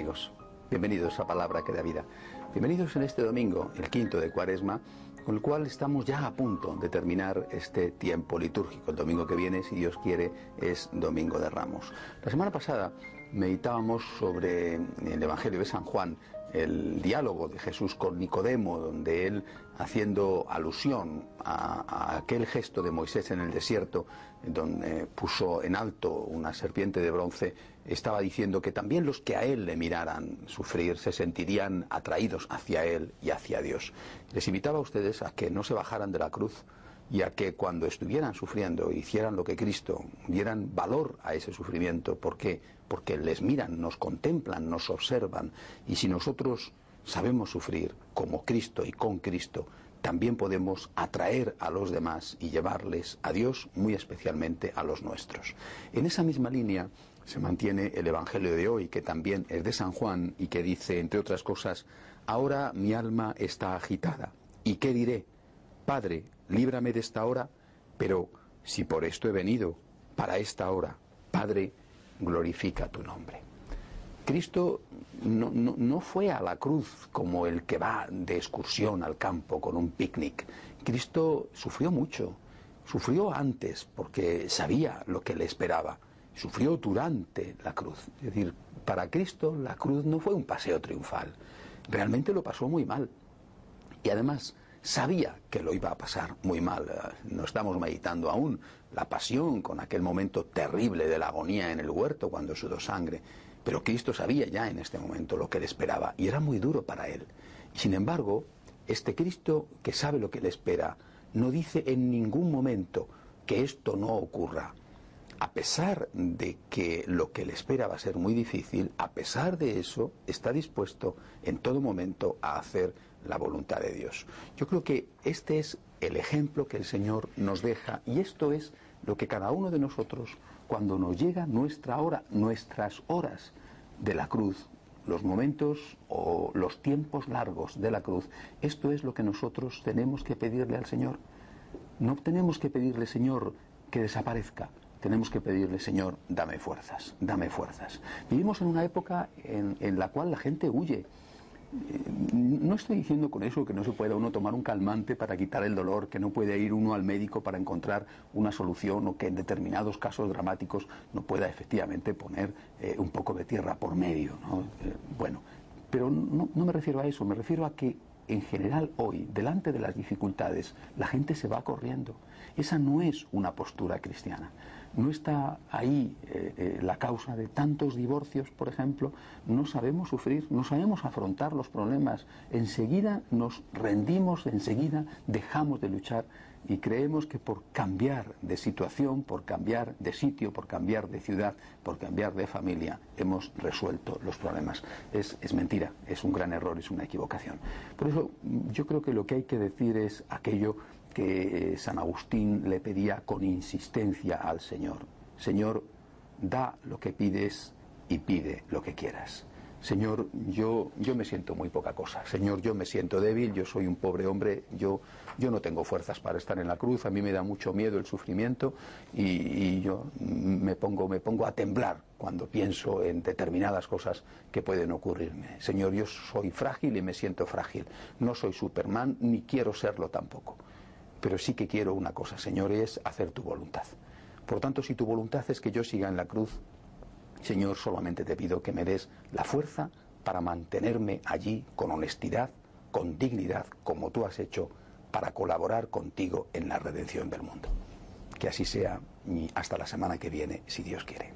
amigos, bienvenidos a Palabra que da vida. Bienvenidos en este domingo, el quinto de Cuaresma, con el cual estamos ya a punto de terminar este tiempo litúrgico. El domingo que viene, si Dios quiere, es Domingo de Ramos. La semana pasada meditábamos sobre el Evangelio de San Juan, el diálogo de Jesús con Nicodemo, donde él, haciendo alusión a, aquel gesto de Moisés en el desierto, donde puso en alto una serpiente de bronce, estaba diciendo que también los que a él le miraran sufrir se sentirían atraídos hacia él y hacia Dios. Les invitaba a ustedes a que no se bajaran de la cruz y a que cuando estuvieran sufriendo hicieran lo que Cristo, dieran valor a ese sufrimiento. ¿Por qué? Porque les miran, nos contemplan, nos observan. Y si nosotros sabemos sufrir como Cristo y con Cristo, también podemos atraer a los demás y llevarles a Dios, muy especialmente a los nuestros. En esa misma línea se mantiene el Evangelio de hoy, que también es de San Juan y que dice, entre otras cosas, ahora mi alma está agitada. ¿Y qué diré? Padre, líbrame de esta hora, pero si por esto he venido, para esta hora, Padre, glorifica tu nombre. Cristo no, no, fue a la cruz como el que va de excursión al campo con un picnic. Cristo sufrió mucho, sufrió antes porque sabía lo que le esperaba, sufrió durante la cruz. Es decir, para Cristo la cruz no fue un paseo triunfal, realmente lo pasó muy mal. Y además, sabía que lo iba a pasar muy mal. No estamos meditando aún la pasión con aquel momento terrible de la agonía en el huerto cuando sudó sangre. Pero Cristo sabía ya en este momento lo que le esperaba y era muy duro para él. Sin embargo, este Cristo que sabe lo que le espera no dice en ningún momento que esto no ocurra. A pesar de que lo que le espera va a ser muy difícil, a pesar de eso, está dispuesto en todo momento a hacer la voluntad de Dios. Yo creo que este es el ejemplo que el Señor nos deja y esto es lo que cada uno de nosotros, cuando nos llega nuestra hora, nuestras horas de la cruz, los momentos o los tiempos largos de la cruz, esto es lo que nosotros tenemos que pedirle al Señor. No tenemos que pedirle, Señor, que desaparezca. Tenemos que pedirle, Señor, dame fuerzas, dame fuerzas. Vivimos en una época en, en la cual la gente huye no estoy diciendo con eso que no se pueda uno tomar un calmante para quitar el dolor, que no puede ir uno al médico para encontrar una solución o que en determinados casos dramáticos no pueda efectivamente poner eh, un poco de tierra por medio. Eh, bueno, pero no, no me refiero a eso, me refiero a que en general hoy, delante de las dificultades, la gente se va corriendo. Esa no es una postura cristiana. No está ahí eh, eh, la causa de tantos divorcios, por ejemplo. No sabemos sufrir, no sabemos afrontar los problemas. Enseguida nos rendimos, enseguida dejamos de luchar y creemos que por cambiar de situación, por cambiar de sitio, por cambiar de ciudad, por cambiar de familia, hemos resuelto los problemas. Es, es, mentira, es un gran error, es una equivocación. Por eso yo creo que lo que hay que decir es aquello que San Agustín le pedía con insistencia al Señor. Señor, da lo que pides y pide lo que quieras. Señor, yo, yo me siento muy poca cosa. Señor, yo me siento débil, yo soy un pobre hombre, yo, yo no tengo fuerzas para estar en la cruz, a mí me da mucho miedo el sufrimiento y, yo me pongo, me pongo a temblar cuando pienso en determinadas cosas que pueden ocurrirme. Señor, yo soy frágil y me siento frágil. No soy Superman ni quiero serlo tampoco. Pero sí que quiero una cosa, Señor, es hacer tu voluntad. Por tanto, si tu voluntad es que yo siga en la cruz, Señor, solamente te pido que me des la fuerza para mantenerme allí con honestidad, con dignidad, como tú has hecho, para colaborar contigo en la redención del mundo. Que así sea hasta la semana que viene, si Dios quiere.